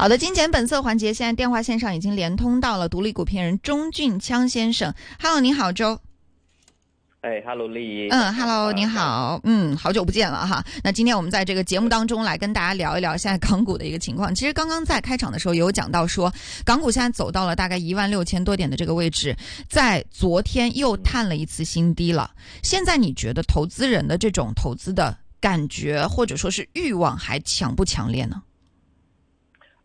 好的，金钱本色环节，现在电话线上已经连通到了独立股评人钟俊锵先生。Hello，你好，周。哎，Hello，丽。嗯，Hello，你好。嗯，好久不见了哈。那今天我们在这个节目当中来跟大家聊一聊现在港股的一个情况。其实刚刚在开场的时候有讲到说，港股现在走到了大概一万六千多点的这个位置，在昨天又探了一次新低了。现在你觉得投资人的这种投资的感觉或者说是欲望还强不强烈呢？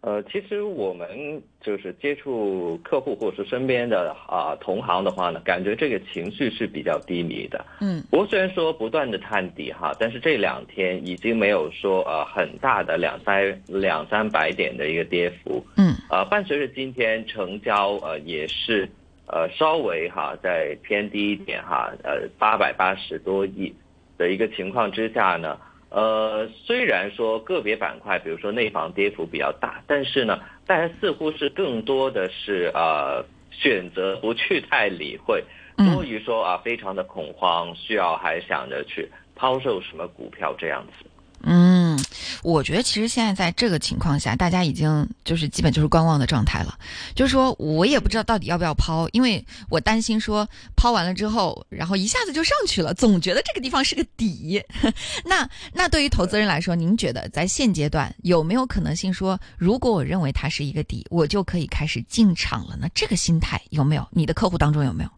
呃，其实我们就是接触客户或者是身边的啊同行的话呢，感觉这个情绪是比较低迷的。嗯，不过虽然说不断的探底哈，但是这两天已经没有说呃很大的两三两三百点的一个跌幅。嗯，呃，伴随着今天成交呃也是呃稍微哈在偏低一点哈，呃八百八十多亿的一个情况之下呢。呃，虽然说个别板块，比如说内房跌幅比较大，但是呢，大家似乎是更多的是呃选择不去太理会，多于说啊非常的恐慌，需要还想着去抛售什么股票这样子。嗯，我觉得其实现在在这个情况下，大家已经就是基本就是观望的状态了。就是说我也不知道到底要不要抛，因为我担心说抛完了之后，然后一下子就上去了，总觉得这个地方是个底。那那对于投资人来说，您觉得在现阶段有没有可能性说，如果我认为它是一个底，我就可以开始进场了呢？这个心态有没有？你的客户当中有没有？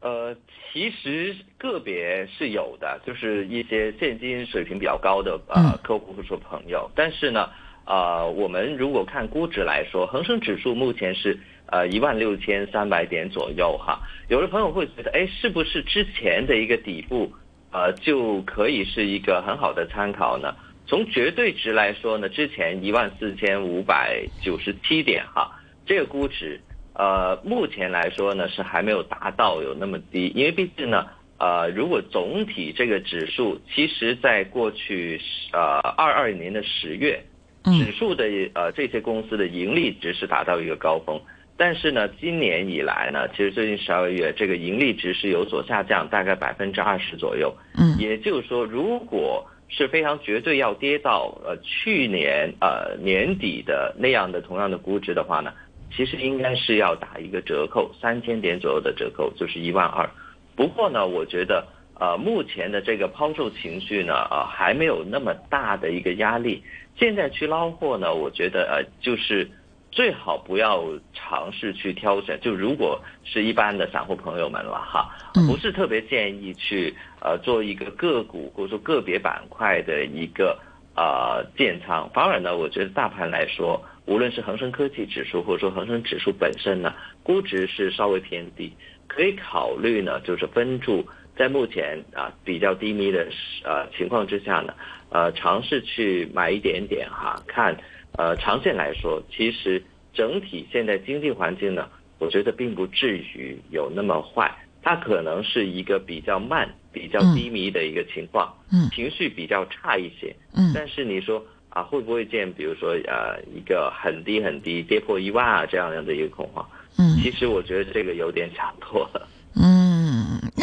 呃。其实个别是有的，就是一些现金水平比较高的呃客户或者朋友，但是呢，呃，我们如果看估值来说，恒生指数目前是呃一万六千三百点左右哈。有的朋友会觉得，哎，是不是之前的一个底部呃就可以是一个很好的参考呢？从绝对值来说呢，之前一万四千五百九十七点哈，这个估值。呃，目前来说呢，是还没有达到有那么低，因为毕竟呢，呃，如果总体这个指数，其实在过去呃二二年的十月，指数的呃这些公司的盈利值是达到一个高峰，但是呢，今年以来呢，其实最近十二个月这个盈利值是有所下降，大概百分之二十左右。嗯，也就是说，如果是非常绝对要跌到呃去年呃年底的那样的同样的估值的话呢？其实应该是要打一个折扣，三千点左右的折扣就是一万二。不过呢，我觉得呃目前的这个抛售情绪呢，呃还没有那么大的一个压力。现在去捞货呢，我觉得呃就是最好不要尝试去挑选。就如果是一般的散户朋友们了哈，不是特别建议去呃做一个个股或者说个别板块的一个呃建仓。反而呢，我觉得大盘来说。无论是恒生科技指数，或者说恒生指数本身呢，估值是稍微偏低，可以考虑呢，就是分注在目前啊比较低迷的呃情况之下呢，呃尝试去买一点点哈，看呃长线来说，其实整体现在经济环境呢，我觉得并不至于有那么坏，它可能是一个比较慢、比较低迷的一个情况，嗯，情绪比较差一些，嗯，但是你说。啊，会不会见，比如说呃，一个很低很低，跌破一万啊这样样的一个恐慌？嗯，其实我觉得这个有点想多了。嗯，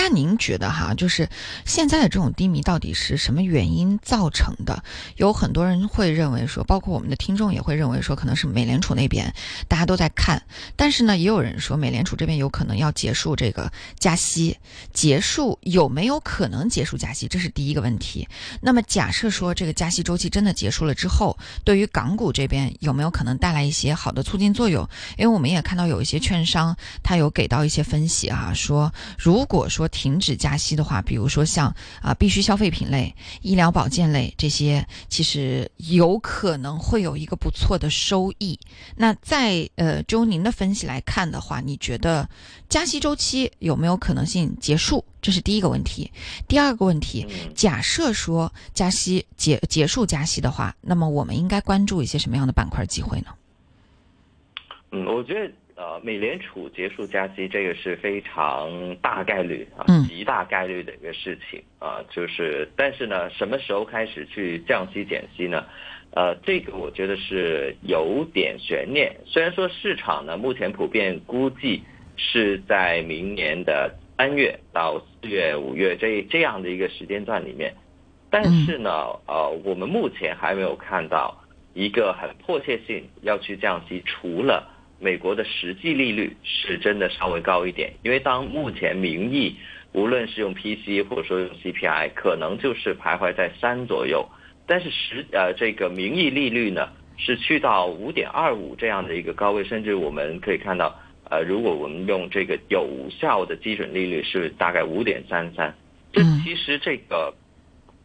那您觉得哈，就是现在的这种低迷到底是什么原因造成的？有很多人会认为说，包括我们的听众也会认为说，可能是美联储那边大家都在看，但是呢，也有人说美联储这边有可能要结束这个加息，结束有没有可能结束加息？这是第一个问题。那么假设说这个加息周期真的结束了之后，对于港股这边有没有可能带来一些好的促进作用？因为我们也看到有一些券商他有给到一些分析啊，说。如果说停止加息的话，比如说像啊必需消费品类、医疗保健类这些，其实有可能会有一个不错的收益。那在呃，就您的分析来看的话，你觉得加息周期有没有可能性结束？这是第一个问题。第二个问题，假设说加息结结束加息的话，那么我们应该关注一些什么样的板块机会呢？嗯，我觉得。呃，美联储结束加息，这个是非常大概率啊，极大概率的一个事情啊。就是，但是呢，什么时候开始去降息减息呢？呃，这个我觉得是有点悬念。虽然说市场呢，目前普遍估计是在明年的三月到四月、五月这这样的一个时间段里面，但是呢，呃，我们目前还没有看到一个很迫切性要去降息，除了美国的实际利率是真的稍微高一点，因为当目前名义无论是用 PC 或者说用 CPI，可能就是徘徊在三左右，但是实呃这个名义利率呢是去到五点二五这样的一个高位，甚至我们可以看到，呃，如果我们用这个有效的基准利率是大概五点三三，这其实这个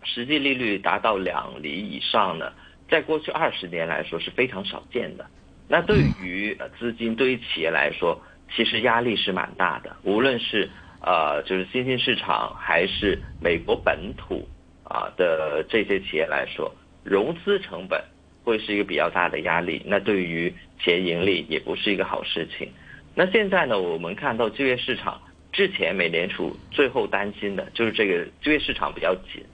实际利率达到两厘以上呢，在过去二十年来说是非常少见的。那对于资金对于企业来说，其实压力是蛮大的。无论是呃，就是新兴市场还是美国本土啊的这些企业来说，融资成本会是一个比较大的压力。那对于企业盈利也不是一个好事情。那现在呢，我们看到就业市场之前美联储最后担心的就是这个就业市场比较紧。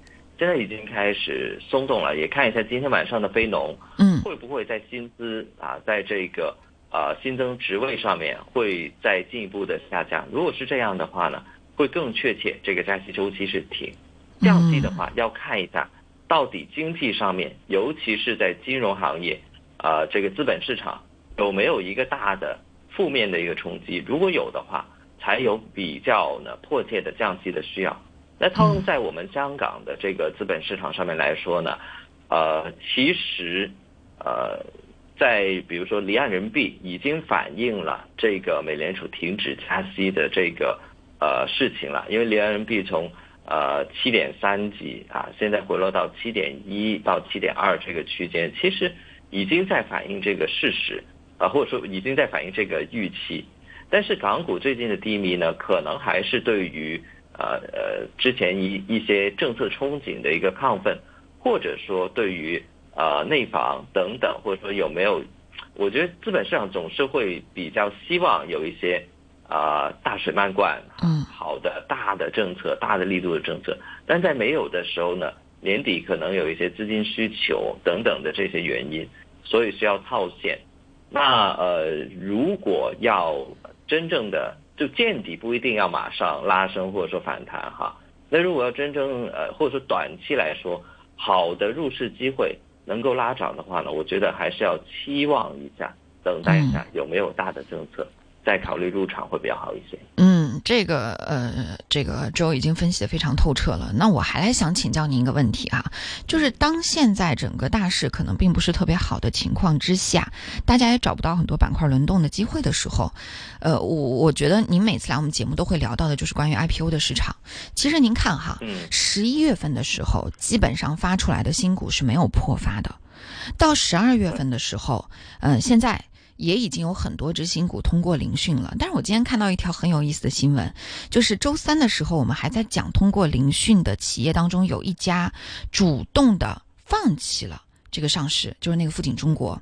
现在已经开始松动了，也看一下今天晚上的非农，嗯，会不会在薪资啊，在这个呃新增职位上面会再进一步的下降？如果是这样的话呢，会更确切这个加息周期是停。降息的话，要看一下到底经济上面，尤其是在金融行业，啊，这个资本市场有没有一个大的负面的一个冲击？如果有的话，才有比较呢迫切的降息的需要。那套用在我们香港的这个资本市场上面来说呢，呃，其实，呃，在比如说离岸人民币已经反映了这个美联储停止加息的这个呃事情了，因为离岸人民币从呃七点三级啊，现在回落到七点一到七点二这个区间，其实已经在反映这个事实啊，或者说已经在反映这个预期，但是港股最近的低迷呢，可能还是对于。呃呃，之前一一些政策憧憬的一个亢奋，或者说对于呃内房等等，或者说有没有，我觉得资本市场总是会比较希望有一些啊大水漫灌，嗯，好的大的政策，大的力度的政策，但在没有的时候呢，年底可能有一些资金需求等等的这些原因，所以需要套现。那呃，如果要真正的。就见底不一定要马上拉升或者说反弹哈，那如果要真正呃或者说短期来说好的入市机会能够拉涨的话呢，我觉得还是要期望一下，等待一下有没有大的政策，再考虑入场会比较好一些。嗯。这个呃，这个周已经分析的非常透彻了。那我还来想请教您一个问题啊，就是当现在整个大势可能并不是特别好的情况之下，大家也找不到很多板块轮动的机会的时候，呃，我我觉得您每次来我们节目都会聊到的就是关于 IPO 的市场。其实您看哈，十一月份的时候，基本上发出来的新股是没有破发的，到十二月份的时候，嗯，现在。也已经有很多执行股通过聆讯了，但是我今天看到一条很有意思的新闻，就是周三的时候，我们还在讲通过聆讯的企业当中，有一家主动的放弃了这个上市，就是那个富锦中国，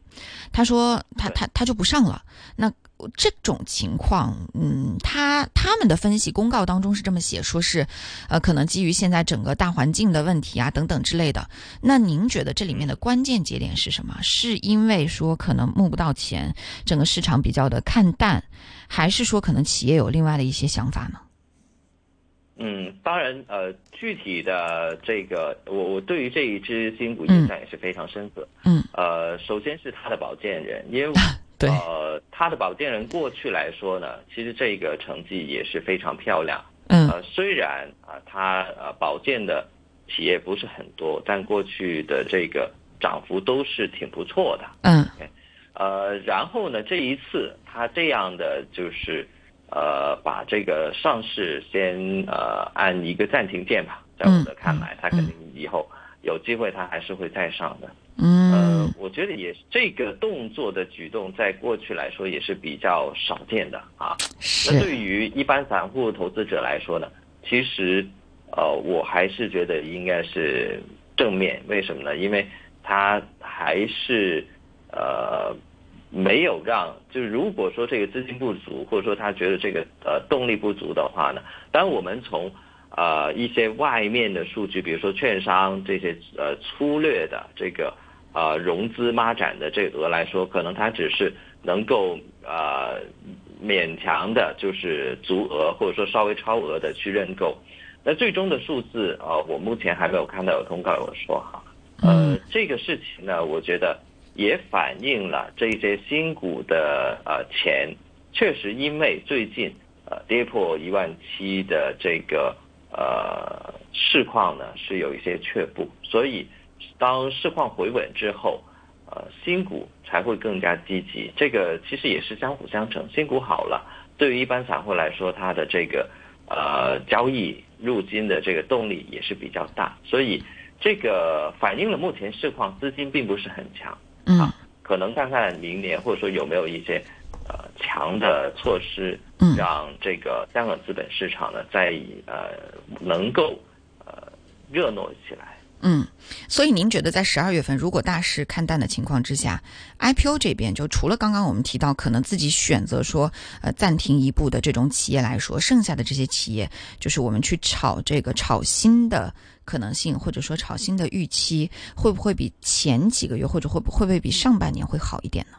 他说他他他就不上了，那。这种情况，嗯，他他们的分析公告当中是这么写，说是，呃，可能基于现在整个大环境的问题啊，等等之类的。那您觉得这里面的关键节点是什么？是因为说可能募不到钱，整个市场比较的看淡，还是说可能企业有另外的一些想法呢？嗯，当然，呃，具体的这个，我我对于这一支新股印象也是非常深刻。嗯，呃，首先是他的保荐人，因为。呃，他的保荐人过去来说呢，其实这个成绩也是非常漂亮。嗯，呃，虽然啊，他呃保荐的企业不是很多，但过去的这个涨幅都是挺不错的。嗯，呃，然后呢，这一次他这样的就是呃，把这个上市先呃按一个暂停键吧，在我的看来，他肯定以后有机会他还是会再上的。嗯，呃，我觉得也这个动作的举动，在过去来说也是比较少见的啊。那对于一般散户投资者来说呢，其实，呃，我还是觉得应该是正面。为什么呢？因为他还是呃没有让，就是如果说这个资金不足，或者说他觉得这个呃动力不足的话呢，当我们从呃一些外面的数据，比如说券商这些呃粗略的这个。啊，融资发展的这个额来说，可能它只是能够呃勉强的，就是足额或者说稍微超额的去认购。那最终的数字啊，我目前还没有看到有通告有说哈。呃，这个事情呢，我觉得也反映了这些新股的呃钱确实因为最近呃跌破一万七的这个呃市况呢是有一些却步，所以当市况回稳之后，呃新股才会更加积极。这个其实也是相辅相成，新股好了，对于一般散户来说，它的这个呃交易入金的这个动力也是比较大，所以这个反映了目前市况资金并不是很强。嗯，可能看看明年或者说有没有一些呃强的措施，让这个香港资本市场呢在呃能够呃热闹起来。嗯，所以您觉得在十二月份，如果大势看淡的情况之下，IPO 这边就除了刚刚我们提到可能自己选择说呃暂停一步的这种企业来说，剩下的这些企业，就是我们去炒这个炒新的可能性，或者说炒新的预期，会不会比前几个月，或者会不会不会比上半年会好一点呢？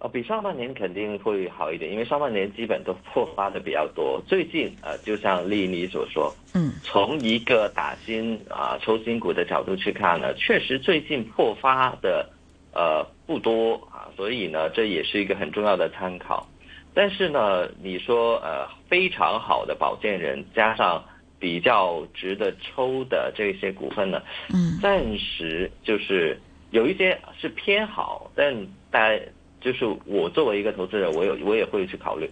呃，比上半年肯定会好一点，因为上半年基本都破发的比较多。最近呃，就像丽妮所说，嗯，从一个打新啊抽新股的角度去看呢，确实最近破发的呃不多啊，所以呢，这也是一个很重要的参考。但是呢，你说呃非常好的保荐人加上比较值得抽的这些股份呢，嗯，暂时就是有一些是偏好，但大家。就是我作为一个投资人，我有我也会去考虑，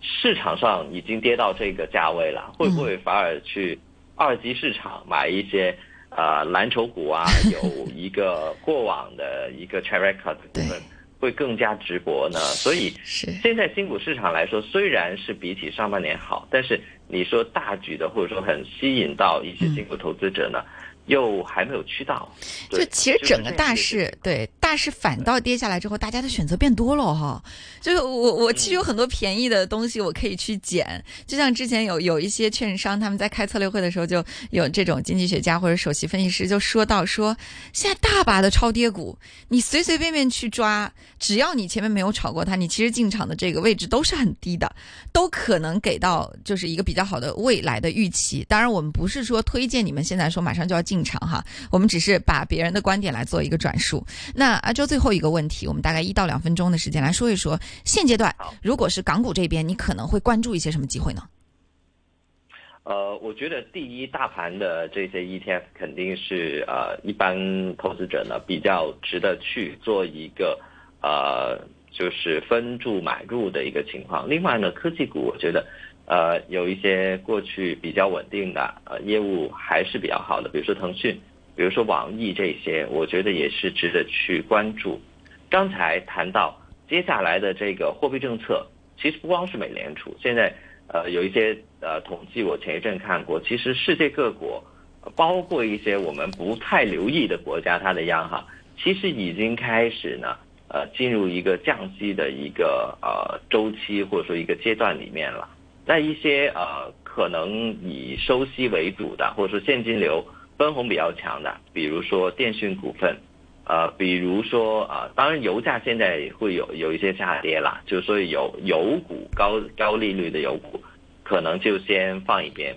市场上已经跌到这个价位了，会不会反而去二级市场买一些啊蓝筹股啊，有一个过往的一个 track record 的部分，会更加直博呢？所以现在新股市场来说，虽然是比起上半年好，但是你说大举的或者说很吸引到一些新股投资者呢？又还没有去到，就其实整个大势，对大势反倒跌下来之后，大家的选择变多了哈。就是我我其实有很多便宜的东西我可以去捡，就像之前有有一些券商他们在开策略会的时候，就有这种经济学家或者首席分析师就说到说，现在大把的超跌股，你随随便便去抓，只要你前面没有炒过它，你其实进场的这个位置都是很低的，都可能给到就是一个比较好的未来的预期。当然，我们不是说推荐你们现在说马上就要进。进场哈，我们只是把别人的观点来做一个转述。那阿周最后一个问题，我们大概一到两分钟的时间来说一说，现阶段如果是港股这边，你可能会关注一些什么机会呢？呃，我觉得第一，大盘的这些 ETF 肯定是呃一般投资者呢比较值得去做一个呃就是分注买入的一个情况。另外呢，科技股我觉得。呃，有一些过去比较稳定的呃业务还是比较好的，比如说腾讯，比如说网易这些，我觉得也是值得去关注。刚才谈到接下来的这个货币政策，其实不光是美联储，现在呃有一些呃统计，我前一阵看过，其实世界各国，包括一些我们不太留意的国家，它的央行其实已经开始呢呃进入一个降息的一个呃周期或者说一个阶段里面了。在一些呃可能以收息为主的，或者说现金流分红比较强的，比如说电讯股份，呃，比如说啊，当然油价现在会有有一些下跌啦，就是说有油股高高利率的油股，可能就先放一边。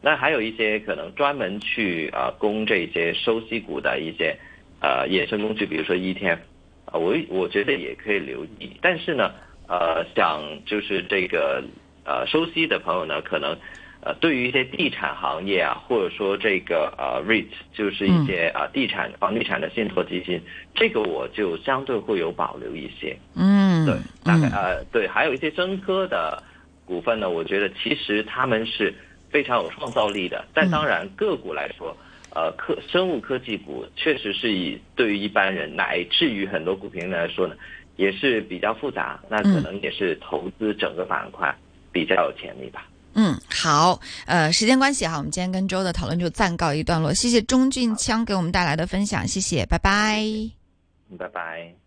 那还有一些可能专门去啊供这些收息股的一些呃衍生工具，比如说 ETF，啊，我我觉得也可以留意。但是呢，呃，想就是这个。呃，收息的朋友呢，可能，呃，对于一些地产行业啊，或者说这个呃，REIT，就是一些啊，地产、房地产的信托基金，这个我就相对会有保留一些。嗯，对，大概呃，对，还有一些生科的股份呢，我觉得其实他们是非常有创造力的。但当然，个股来说，呃，科生物科技股确实是以对于一般人乃至于很多股评人来说呢，也是比较复杂，那可能也是投资整个板块。比较有潜力吧。嗯，好，呃，时间关系哈，我们今天跟周的讨论就暂告一段落。谢谢钟俊锵给我们带来的分享，谢谢，拜拜。拜拜。